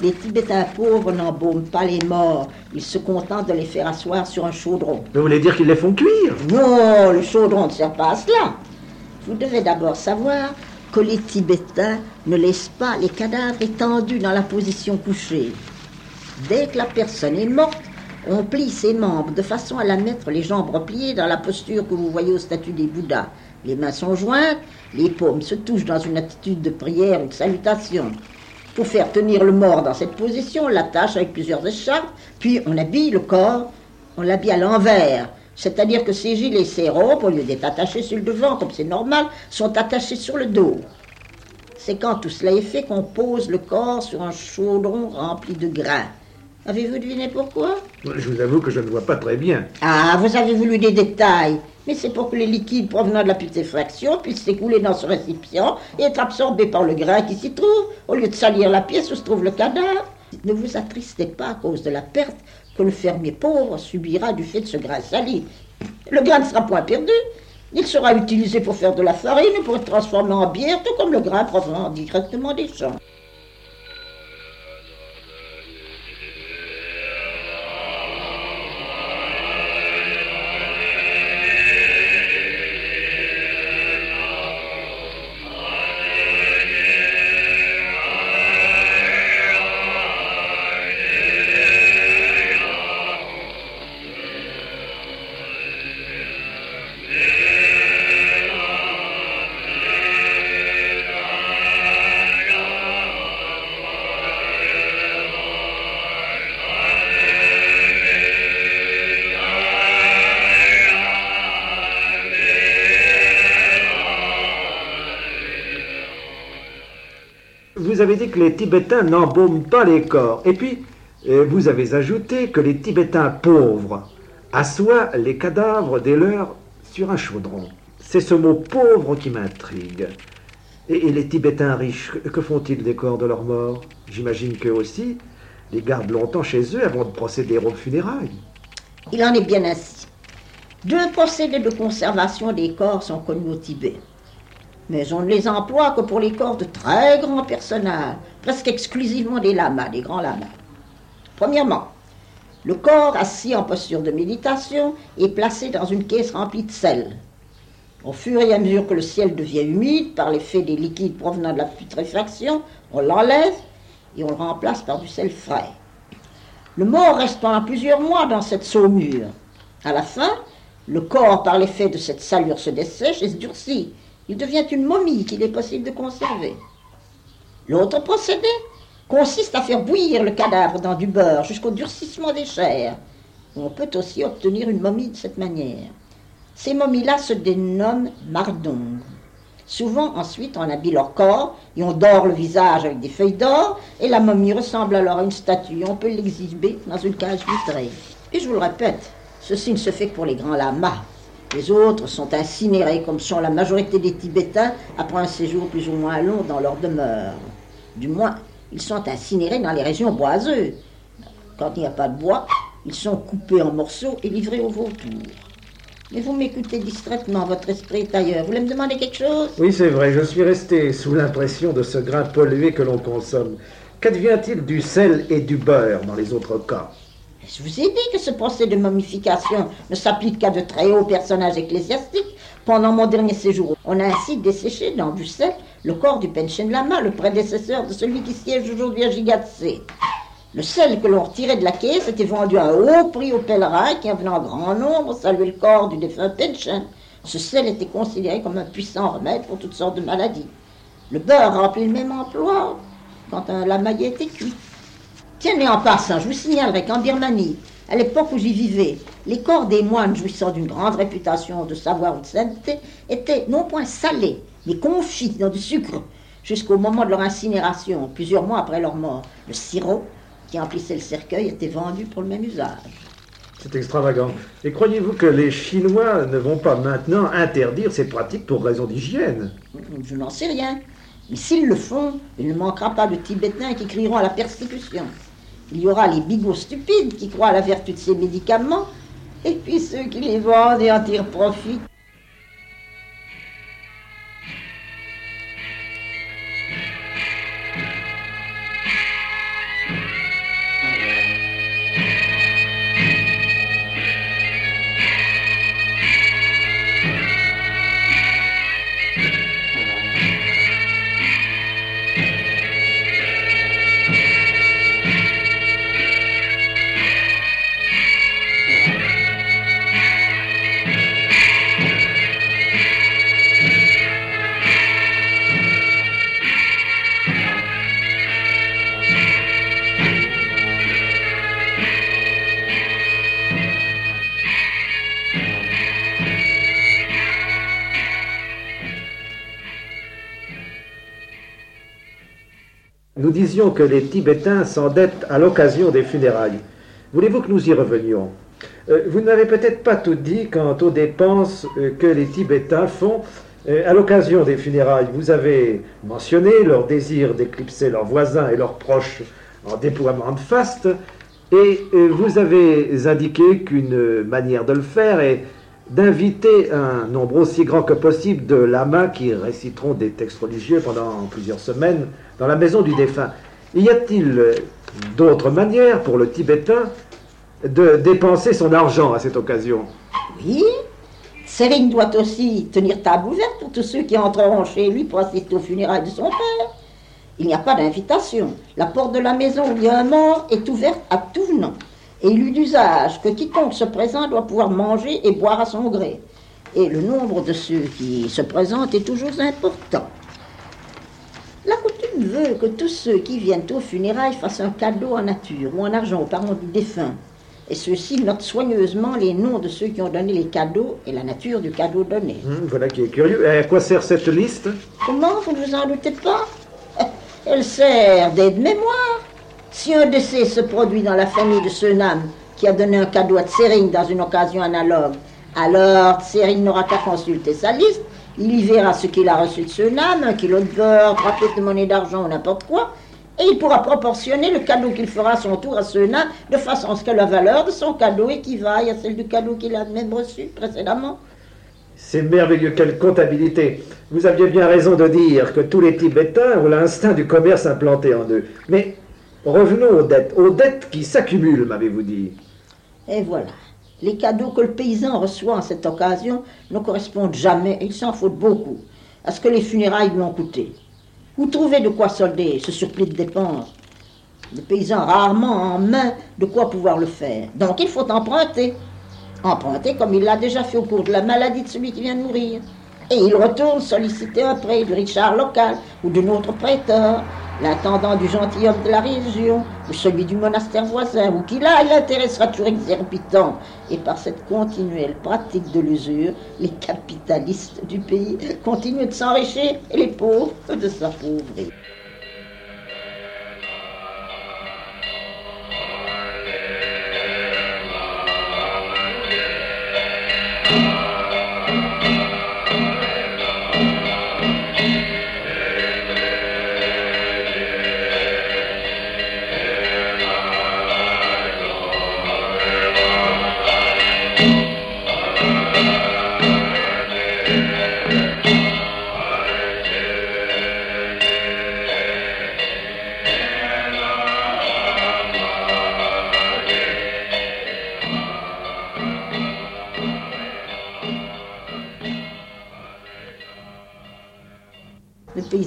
Les Tibétains pauvres n'embaument pas les morts. Ils se contentent de les faire asseoir sur un chaudron. Vous voulez dire qu'ils les font cuire? Non, le chaudron ne sert pas à cela. Vous devez d'abord savoir que les Tibétains ne laissent pas les cadavres étendus dans la position couchée. Dès que la personne est morte, on plie ses membres de façon à la mettre les jambes repliées dans la posture que vous voyez aux statues des Bouddhas. Les mains sont jointes, les paumes se touchent dans une attitude de prière ou de salutation. Pour faire tenir le mort dans cette position, on l'attache avec plusieurs écharpes, puis on habille le corps, on l'habille à l'envers. C'est-à-dire que ses gilets et ses robes, au lieu d'être attachés sur le devant, comme c'est normal, sont attachés sur le dos. C'est quand tout cela est fait qu'on pose le corps sur un chaudron rempli de grains. Avez-vous deviné pourquoi? Je vous avoue que je ne vois pas très bien. Ah, vous avez voulu des détails. Mais c'est pour que les liquides provenant de la putréfaction puissent s'écouler dans ce récipient et être absorbés par le grain qui s'y trouve, au lieu de salir la pièce où se trouve le cadavre. Ne vous attristez pas à cause de la perte que le fermier pauvre subira du fait de ce grain sali. Le grain ne sera point perdu. Il sera utilisé pour faire de la farine et pour être transformé en bière, tout comme le grain provenant directement des champs. Avez dit que les Tibétains n'embaument pas les corps. Et puis, euh, vous avez ajouté que les Tibétains pauvres assoient les cadavres des leurs sur un chaudron. C'est ce mot pauvre qui m'intrigue. Et, les Tibétains riches, que font-ils des corps de leurs morts? J'imagine qu'eux aussi les gardent longtemps chez eux avant de procéder aux funérailles. Il en est bien ainsi. Deux procédés de conservation des corps sont connus au Tibet. Mais on ne les emploie que pour les corps de très grands personnages, presque exclusivement des lamas, des grands lamas. Premièrement, le corps assis en posture de méditation est placé dans une caisse remplie de sel. Au fur et à mesure que le ciel devient humide par l'effet des liquides provenant de la putréfaction, on l'enlève et on le remplace par du sel frais. Le mort reste pendant plusieurs mois dans cette saumure. À la fin, le corps, par l'effet de cette salure, se dessèche et se durcit. Il devient une momie qu'il est possible de conserver. L'autre procédé consiste à faire bouillir le cadavre dans du beurre jusqu'au durcissement des chairs. On peut aussi obtenir une momie de cette manière. Ces momies-là se dénomment mardong. Souvent, ensuite, on habille leur corps et on dore le visage avec des feuilles d'or, et la momie ressemble alors à une statue. On peut l'exhiber dans une cage vitrée. Et je vous le répète, ceci ne se fait que pour les grands lamas. Les autres sont incinérés, comme sont la majorité des Tibétains, après un séjour plus ou moins long dans leur demeure. Du moins, ils sont incinérés dans les régions boiseuses. Quand il n'y a pas de bois, ils sont coupés en morceaux et livrés aux vautours. Mais vous m'écoutez distraitement, votre esprit est ailleurs. Vous voulez me demander quelque chose? Oui, c'est vrai, je suis resté sous l'impression de ce grain pollué que l'on consomme. Qu'advient-il du sel et du beurre dans les autres cas? Je vous ai dit que ce procès de momification ne s'applique qu'à de très hauts personnages ecclésiastiques. Pendant mon dernier séjour, on a ainsi desséché dans du sel le corps du Penchen Lama, le prédécesseur de celui qui siège aujourd'hui à Gigatse. Le sel que l'on retirait de la caisse était vendu à haut prix aux pèlerins qui venaient en grand nombre saluer le corps du défunt Penchen. Ce sel était considéré comme un puissant remède pour toutes sortes de maladies. Le beurre remplit le même emploi quand un lamaillé était cuit. Tiens, mais en passant, je vous signalerai qu'en Birmanie, à l'époque où j'y vivais, les corps des moines jouissant d'une grande réputation de savoir ou de sainteté étaient non point salés, mais confits dans du sucre jusqu'au moment de leur incinération, plusieurs mois après leur mort. Le sirop qui emplissait le cercueil était vendu pour le même usage. C'est extravagant. Et croyez-vous que les Chinois ne vont pas maintenant interdire ces pratiques pour raison d'hygiène? Je n'en sais rien. Mais s'ils le font, il ne manquera pas de Tibétains qui crieront à la persécution. Il y aura les bigots stupides qui croient à la vertu de ces médicaments, et puis ceux qui les vendent et en tirent profit. Que les Tibétains s'endettent à l'occasion des funérailles. Voulez-vous que nous y revenions? Euh, Vous n'avez peut-être pas tout dit quant aux dépenses euh, que les Tibétains font euh, à l'occasion des funérailles. Vous avez mentionné leur désir d'éclipser leurs voisins et leurs proches en déploiement de faste, et vous avez indiqué qu'une manière de le faire est d'inviter un nombre aussi grand que possible de lamas qui réciteront des textes religieux pendant plusieurs semaines dans la maison du défunt. Y a-t-il d'autres manières pour le Tibétain de dépenser son argent à cette occasion? Oui, Sérine doit aussi tenir table ouverte pour tous ceux qui entreront chez lui pour assister aux funérailles de son père. Il n'y a pas d'invitation. La porte de la maison où il y a un mort est ouverte à tout venant. Et il eut d'usage que quiconque se présente doit pouvoir manger et boire à son gré. Et le nombre de ceux qui se présentent est toujours important. La coutume veut que tous ceux qui viennent aux funérailles fassent un cadeau en nature ou en argent aux parents du défunt. Et ceux-ci notent soigneusement les noms de ceux qui ont donné les cadeaux et la nature du cadeau donné. Hum, Voilà qui est curieux. Et à quoi sert cette liste? Comment Vous ne vous en doutez pas? Elle sert d'aide-mémoire. Si un décès se produit dans la famille de Senam qui a donné un cadeau à Tsering dans une occasion analogue, alors Tsering n'aura qu'à consulter sa liste. Il y verra ce qu'il a reçu de Senam, un kilo de beurre, trois pièces de monnaie d'argent ou n'importe quoi. Et il pourra proportionner le cadeau qu'il fera à son tour à Senam de façon à ce que la valeur de son cadeau équivaille à celle du cadeau qu'il a même reçu précédemment. C'est merveilleux, quelle comptabilité. Vous aviez bien raison de dire que tous les Tibétains ont l'instinct du commerce implanté en eux. Mais revenons aux dettes, aux dettes qui s'accumulent, m'avez-vous dit. Et voilà. Les cadeaux que le paysan reçoit en cette occasion ne correspondent jamais, il s'en faut beaucoup, à ce que les funérailles lui ont coûté. Vous trouvez de quoi solder ce surplus de dépenses Le paysan a rarement en main de quoi pouvoir le faire. Donc il faut emprunter. Emprunter comme il l'a déjà fait au cours de la maladie de celui qui vient de mourir. Et il retourne solliciter un prêt du Richard local ou de notre prêteur. L'intendant du gentilhomme de la région, ou celui du monastère voisin, ou qui là, l'intérêt sera toujours exorbitant. Et par cette continuelle pratique de l'usure, les capitalistes du pays continuent de s'enrichir et les pauvres de s'appauvrir.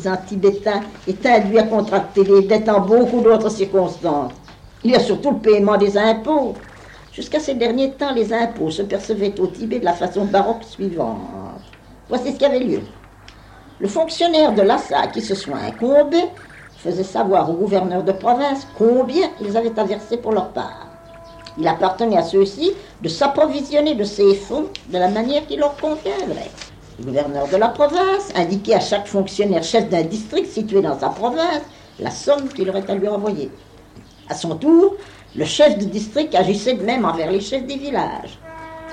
Paysan tibétain est induit à contracter des dettes en beaucoup d'autres circonstances. Il y a surtout le paiement des impôts. Jusqu'à ces derniers temps, les impôts se percevaient au Tibet de la façon baroque suivante. Voici ce qui avait lieu. Le fonctionnaire de Lhasa qui se soit incombé faisait savoir au gouverneur de province combien ils avaient à verser pour leur part. Il appartenait à ceux-ci de s'approvisionner de ces fonds de la manière qui leur conviendrait. Le gouverneur de la province indiquait à chaque fonctionnaire chef d'un district situé dans sa province la somme qu'il aurait à lui envoyer. À son tour, le chef de district agissait de même envers les chefs des villages.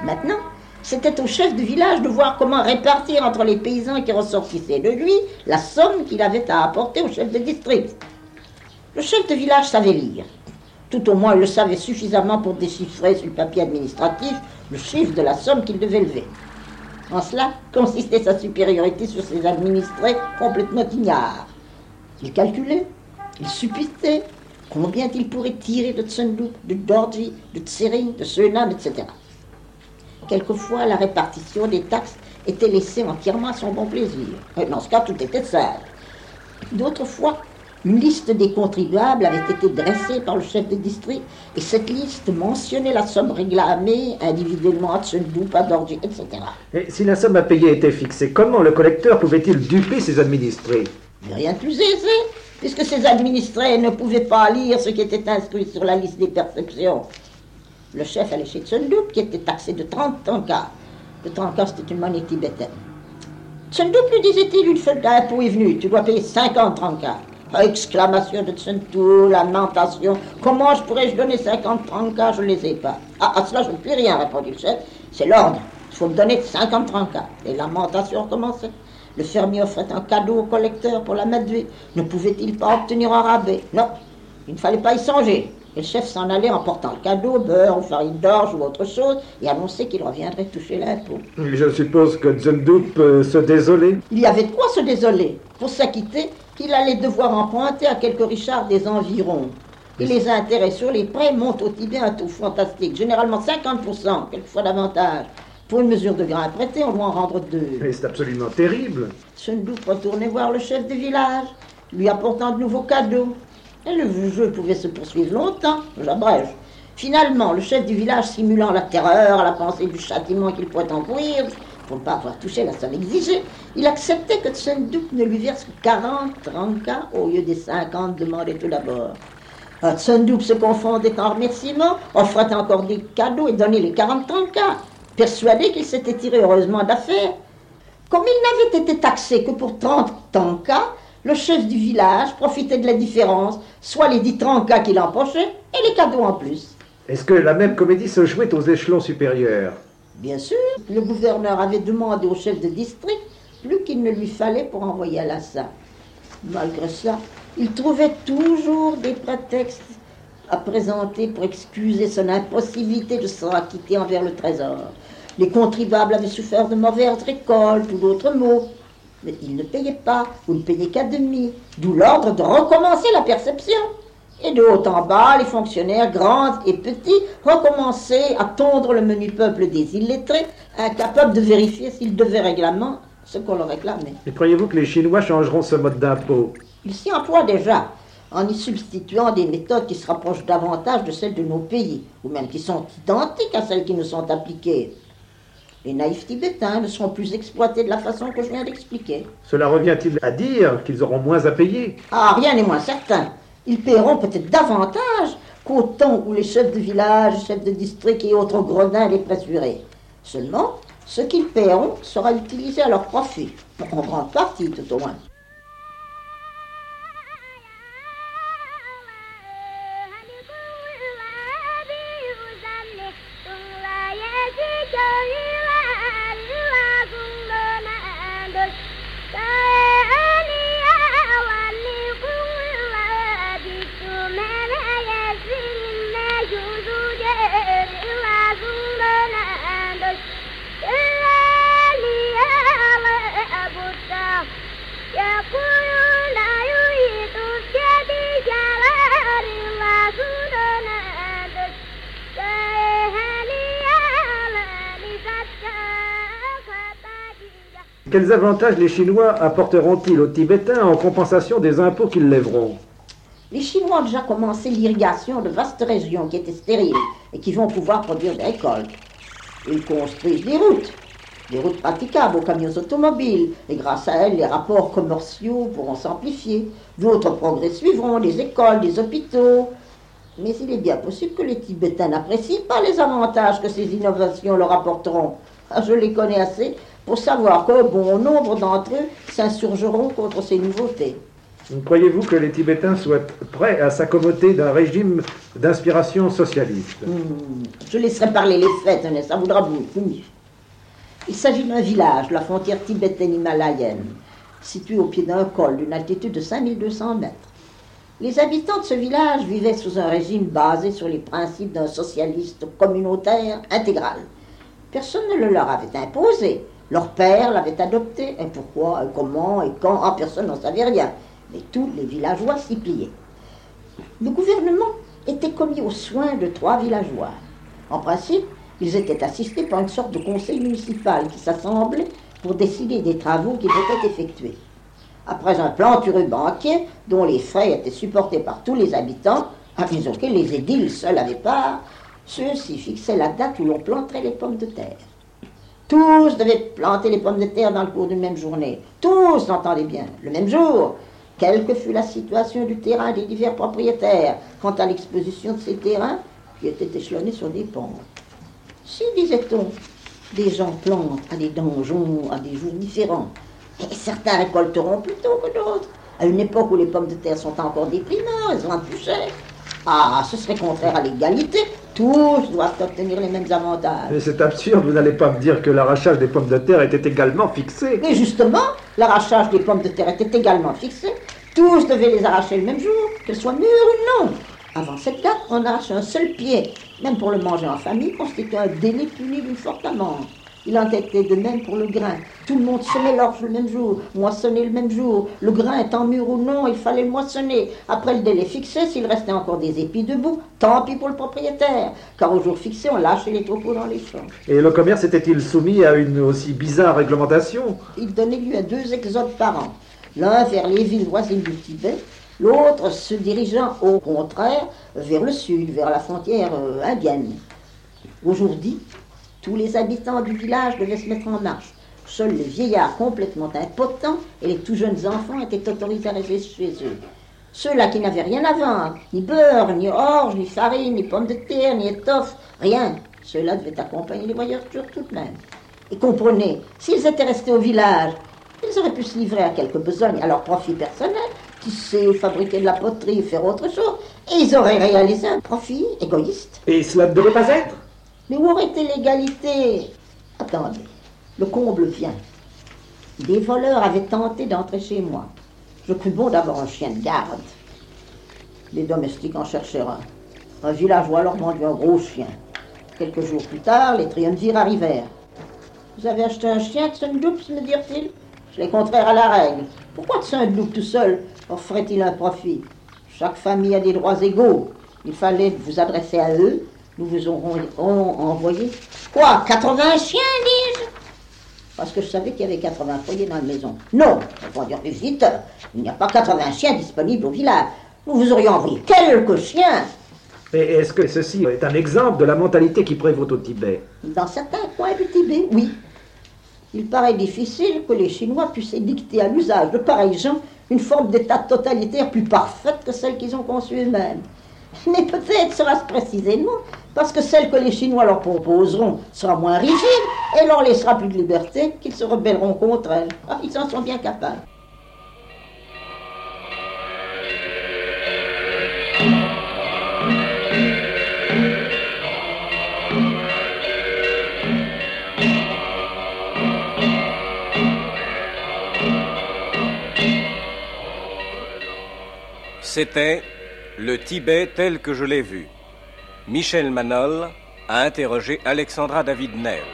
Maintenant, c'était au chef de village de voir comment répartir entre les paysans qui ressortissaient de lui la somme qu'il avait à apporter au chef de district. Le chef de village savait lire. Tout au moins, il le savait suffisamment pour déchiffrer sur le papier administratif le chiffre de la somme qu'il devait lever. En cela consistait sa supériorité sur ses administrés complètement ignares. Il calculait, il supputait combien il pourrait tirer de Tsunduk, de Dorji, de Tsering, de Sunan, etc. Quelquefois, la répartition des taxes était laissée entièrement à son bon plaisir. Dans ce cas, tout était sale. D'autres fois, une liste des contribuables avait été dressée par le chef de district et cette liste mentionnait la somme réclamée individuellement à Tsundou, à Dorji, etc. Et si la somme à payer était fixée, comment le collecteur pouvait-il duper ses administrés? Rien de plus aisé, puisque ses administrés ne pouvaient pas lire ce qui était inscrit sur la liste des perceptions. Le chef allait chez Tsundou, qui était taxé de 30 tankas. Le tanka, c'était une monnaie tibétaine. Tsundou lui disait-il, une fois d'impôt est venue, tu dois payer 50 tankas. Exclamation de Tsuntu, lamentation. Comment je pourrais-je donner 50 trancas Je ne les ai pas. Ah, à cela, je ne puis rien, répondit le chef. C'est l'ordre. Il faut me donner 50 trancas. Les lamentations recommençaient. Le fermier offrait un cadeau au collecteur pour la mettre Ne pouvait-il pas obtenir un rabais? Non, il ne fallait pas y songer. Et le chef s'en allait en portant le cadeau, beurre ou farine d'orge ou autre chose, et annonçait qu'il reviendrait toucher l'impôt. Je suppose que Zundup peut se désoler. Il y avait de quoi se désoler. Pour s'acquitter, qu'il allait devoir emprunter à quelques Richards des environs. Et les intérêts sur les prêts montent au Tibet un taux fantastique, généralement 50%, quelquefois davantage. Pour une mesure de grain prêté, on doit en rendre deux. Mais c'est absolument terrible. Sundouk retournait voir le chef de village, lui apportant de nouveaux cadeaux. Et le jeu pouvait se poursuivre longtemps, j'abrège. Finalement, le chef du village, simulant la terreur à la pensée du châtiment qu'il pourrait encourir, pour ne pas avoir touché la somme exigée, il acceptait que Tsunduk ne lui verse que 40 trancas au lieu des 50 demandés tout d'abord. Ah, Tsunduk se confondait en remerciements, offrait encore des cadeaux et donnait les 40 trancas, persuadé qu'il s'était tiré heureusement d'affaire. Comme il n'avait été taxé que pour 30 trancas, le chef du village profitait de la différence, soit les 10 trancas qu'il empochait et les cadeaux en plus. Est-ce que la même comédie se jouait aux échelons supérieurs? Bien sûr, le gouverneur avait demandé au chef de district plus qu'il ne lui fallait pour envoyer à Lhasa. Malgré cela, il trouvait toujours des prétextes à présenter pour excuser son impossibilité de se acquitter envers le trésor. Les contribuables avaient souffert de mauvaises récoltes ou d'autres maux, mais ils ne payaient pas ou ne payaient qu'à demi, d'où l'ordre de recommencer la perception. Et de haut en bas, les fonctionnaires, grands et petits, recommençaient à tondre le menu peuple des illettrés, incapables de vérifier s'ils devaient règlement ce qu'on leur réclamait. Et croyez-vous que les Chinois changeront ce mode d'impôt? Ils s'y emploient déjà, en y substituant des méthodes qui se rapprochent davantage de celles de nos pays, ou même qui sont identiques à celles qui nous sont appliquées. Les naïfs tibétains ne seront plus exploités de la façon que je viens d'expliquer. Cela revient-il à dire qu'ils auront moins à payer? Ah, rien n'est moins certain. Ils paieront peut-être davantage qu'au temps où les chefs de village, chefs de district et autres gredins les pressuraient. Seulement, ce qu'ils paieront sera utilisé à leur profit, en grande partie tout au moins. Quels avantages les Chinois apporteront-ils aux Tibétains en compensation des impôts qu'ils lèveront Les Chinois ont déjà commencé l'irrigation de vastes régions qui étaient stériles et qui vont pouvoir produire des récoltes. Ils construisent des routes, des routes praticables aux camions automobiles, et grâce à elles, les rapports commerciaux pourront s'amplifier. D'autres progrès suivront, des écoles, des hôpitaux. Mais il est bien possible que les Tibétains n'apprécient pas les avantages que ces innovations leur apporteront. Ah, je les connais assez pour savoir que bon nombre d'entre eux s'insurgeront contre ces nouveautés. Croyez-vous que les Tibétains soient prêts à s'accommoder d'un régime d'inspiration socialiste? Hmm, Je laisserai parler les faits, ça voudra vous. Il s'agit d'un village la frontière tibétaine himalayenne, situé au pied d'un col d'une altitude de 5200 mètres. Les habitants de ce village vivaient sous un régime basé sur les principes d'un socialiste communautaire intégral. Personne ne le leur avait imposé, leur père l'avait adopté. Et pourquoi, et comment, et quand? Ah, Personne n'en savait rien. Mais tous les villageois s'y pliaient. Le gouvernement était commis aux soins de trois villageois. En principe, ils étaient assistés par une sorte de conseil municipal qui s'assemblait pour décider des travaux qui être effectués. Après un plantureux banquier, dont les frais étaient supportés par tous les habitants, mais auxquels les édiles seuls avaient part, ceux-ci fixaient la date où l'on planterait les pommes de terre. Tous devaient planter les pommes de terre dans le cours d'une même journée. Tous, entendez bien, le même jour. Quelle que fût la situation du terrain des divers propriétaires quant à l'exposition de ces terrains qui étaient échelonnés sur des ponts. Si, disait-on, des gens plantent à des donjons à des jours différents, et certains récolteront plus tôt que d'autres, à une époque où les pommes de terre sont encore des primeurs, elles vendent plus cher. Ah, ce serait contraire à l'égalité tous doivent obtenir les mêmes avantages. Mais c'est absurde, vous n'allez pas me dire que l'arrachage des pommes de terre était également fixé. Mais justement, l'arrachage des pommes de terre était également fixé. Tous devaient les arracher le même jour, qu'elles soient mûres ou non. Avant cette date, on arrache un seul pied, même pour le manger en famille, constitue un délit puni d'une forte amende. Il en était de même pour le grain. Tout le monde semait l'orge le même jour, moissonnait le même jour. Le grain étant mûr ou non, il fallait le moissonner. Après le délai fixé, s'il restait encore des épis debout, tant pis pour le propriétaire. Car au jour fixé, on lâchait les troupeaux dans les champs. Et le commerce était-il soumis à une aussi bizarre réglementation? Il donnait lieu à deux exodes par an. L'un vers les villes voisines du Tibet, l'autre se dirigeant au contraire vers le sud, vers la frontière euh, indienne. Aujourd'hui, tous les habitants du village devaient se mettre en marche. Seuls les vieillards complètement impotents et les tout jeunes enfants étaient autorisés à rester chez eux. Ceux-là qui n'avaient rien à vendre, ni beurre, ni orge, ni farine, ni pommes de terre, ni étoffe, rien, ceux-là devaient accompagner les voyageurs tout de même. Et comprenez, s'ils étaient restés au village, ils auraient pu se livrer à quelques besognes à leur profit personnel, tisser, fabriquer de la poterie, faire autre chose, et ils auraient réalisé un profit égoïste. Et cela ne devait pas être mais où aurait été l'égalité? Attendez, le comble vient. Des voleurs avaient tenté d'entrer chez moi. Je crus bon d'avoir un chien de garde. Les domestiques en cherchèrent un. Un villageois leur vendit un gros chien. Quelques jours plus tard, les triumvirs arrivèrent. Vous avez acheté un chien de Sundup, me dirent-ils C'est contraire à la règle. Pourquoi de Sundup tout seul offrait-il un profit? Chaque famille a des droits égaux. Il fallait vous adresser à eux nous vous aurons envoyé. Quoi 80 chiens, dis-je? Parce que je savais qu'il y avait 80 foyers dans la maison. Non, on va dire vite, il n'y a pas 80 chiens disponibles au village. Nous vous aurions envoyé quelques chiens. Et est-ce que ceci est un exemple de la mentalité qui prévaut au Tibet? Dans certains coins du Tibet, oui. Il paraît difficile que les Chinois puissent édicter à l'usage de pareils gens une forme d'état totalitaire plus parfaite que celle qu'ils ont conçue eux-mêmes. Mais peut-être sera-ce précisément parce que celle que les Chinois leur proposeront sera moins rigide et leur laissera plus de liberté qu'ils se rebelleront contre elle. Ah, ils en sont bien capables. C'était Le Tibet tel que je l'ai vu. Michel Manol a interrogé Alexandra David Nel.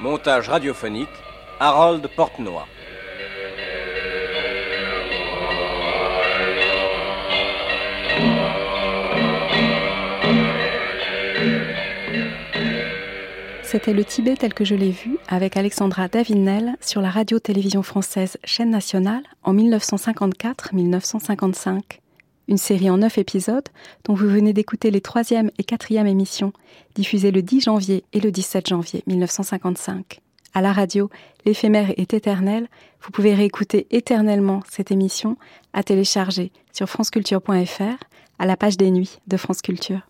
Montage radiophonique Harold Portenoy. C'était le Tibet tel que je l'ai vu avec Alexandra Davinel sur la radio-télévision française chaîne nationale en 1954-1955. Une série en neuf épisodes dont vous venez d'écouter les troisième et quatrième émissions diffusées le 10 janvier et le 17 janvier 1955. À la radio, l'éphémère est éternel. Vous pouvez réécouter éternellement cette émission à télécharger sur franceculture.fr à la page des nuits de France Culture.